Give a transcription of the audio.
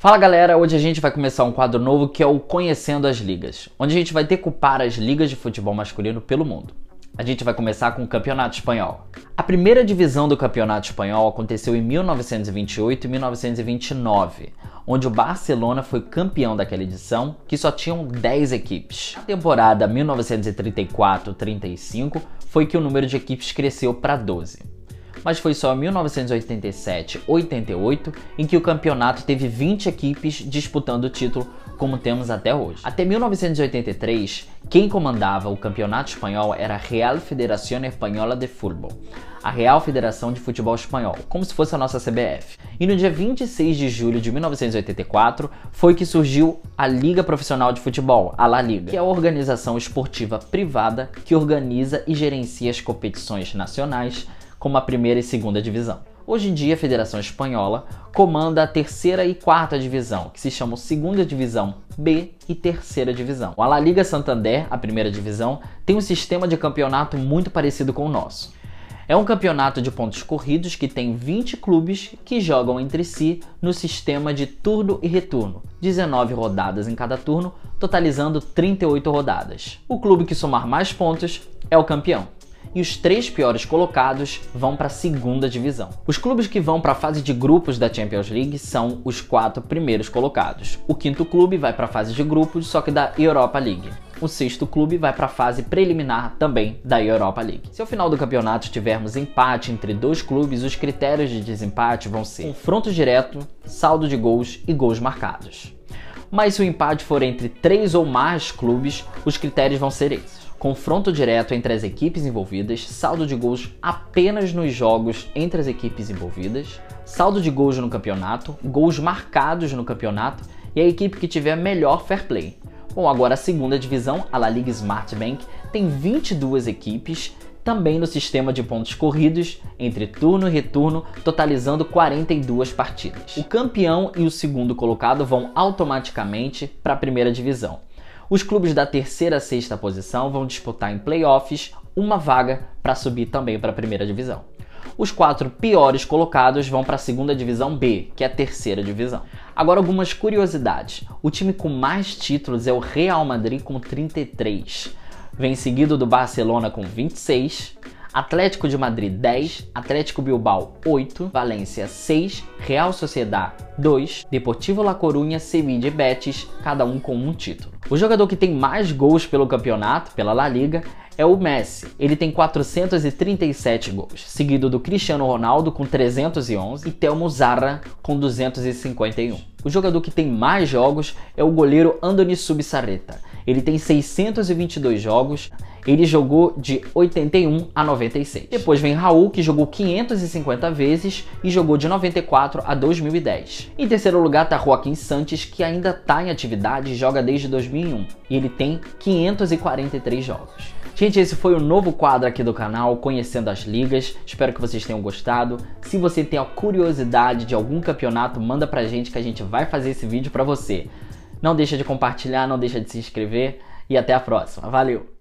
Fala galera, hoje a gente vai começar um quadro novo que é o Conhecendo as Ligas, onde a gente vai decupar as ligas de futebol masculino pelo mundo. A gente vai começar com o Campeonato Espanhol. A primeira divisão do Campeonato Espanhol aconteceu em 1928 e 1929, onde o Barcelona foi campeão daquela edição, que só tinham 10 equipes. Na temporada 1934-35 foi que o número de equipes cresceu para 12 mas foi só em 1987-88 em que o campeonato teve 20 equipes disputando o título, como temos até hoje. Até 1983, quem comandava o campeonato espanhol era a Real Federación Española de Fútbol, a Real Federação de Futebol Espanhol, como se fosse a nossa CBF. E no dia 26 de julho de 1984 foi que surgiu a Liga Profissional de Futebol, a La Liga, que é a organização esportiva privada que organiza e gerencia as competições nacionais como a primeira e segunda divisão. Hoje em dia, a Federação Espanhola comanda a terceira e quarta divisão, que se chamam Segunda Divisão B e Terceira Divisão. A La Liga Santander, a primeira divisão, tem um sistema de campeonato muito parecido com o nosso. É um campeonato de pontos corridos que tem 20 clubes que jogam entre si no sistema de turno e retorno, 19 rodadas em cada turno, totalizando 38 rodadas. O clube que somar mais pontos é o campeão e os três piores colocados vão para a segunda divisão. Os clubes que vão para a fase de grupos da Champions League são os quatro primeiros colocados. O quinto clube vai para a fase de grupos, só que da Europa League. O sexto clube vai para a fase preliminar também da Europa League. Se ao final do campeonato tivermos empate entre dois clubes, os critérios de desempate vão ser confronto direto, saldo de gols e gols marcados. Mas se o empate for entre três ou mais clubes, os critérios vão ser esses confronto direto entre as equipes envolvidas, saldo de gols apenas nos jogos entre as equipes envolvidas, saldo de gols no campeonato, gols marcados no campeonato e a equipe que tiver melhor fair play. Bom, agora a segunda divisão, a La Liga Smart Bank, tem 22 equipes, também no sistema de pontos corridos, entre turno e retorno, totalizando 42 partidas. O campeão e o segundo colocado vão automaticamente para a primeira divisão. Os clubes da terceira a sexta posição vão disputar em playoffs uma vaga para subir também para a primeira divisão. Os quatro piores colocados vão para a segunda divisão B, que é a terceira divisão. Agora algumas curiosidades. O time com mais títulos é o Real Madrid com 33. Vem seguido do Barcelona com 26, Atlético de Madrid 10, Atlético Bilbao 8, Valência 6, Real Sociedad 2, Deportivo La Coruña, Sevilla e Betis, cada um com um título. O jogador que tem mais gols pelo campeonato, pela La Liga, é o Messi. Ele tem 437 gols, seguido do Cristiano Ronaldo com 311 e Telmo Zarra com 251. O jogador que tem mais jogos é o goleiro Andoni Subissarreta. Ele tem 622 jogos ele jogou de 81 a 96. Depois vem Raul, que jogou 550 vezes e jogou de 94 a 2010. Em terceiro lugar está Joaquim Santos, que ainda está em atividade e joga desde 2001. E ele tem 543 jogos. Gente, esse foi o novo quadro aqui do canal, Conhecendo as Ligas. Espero que vocês tenham gostado. Se você tem a curiosidade de algum campeonato, manda pra gente que a gente vai fazer esse vídeo pra você. Não deixa de compartilhar, não deixa de se inscrever e até a próxima. Valeu!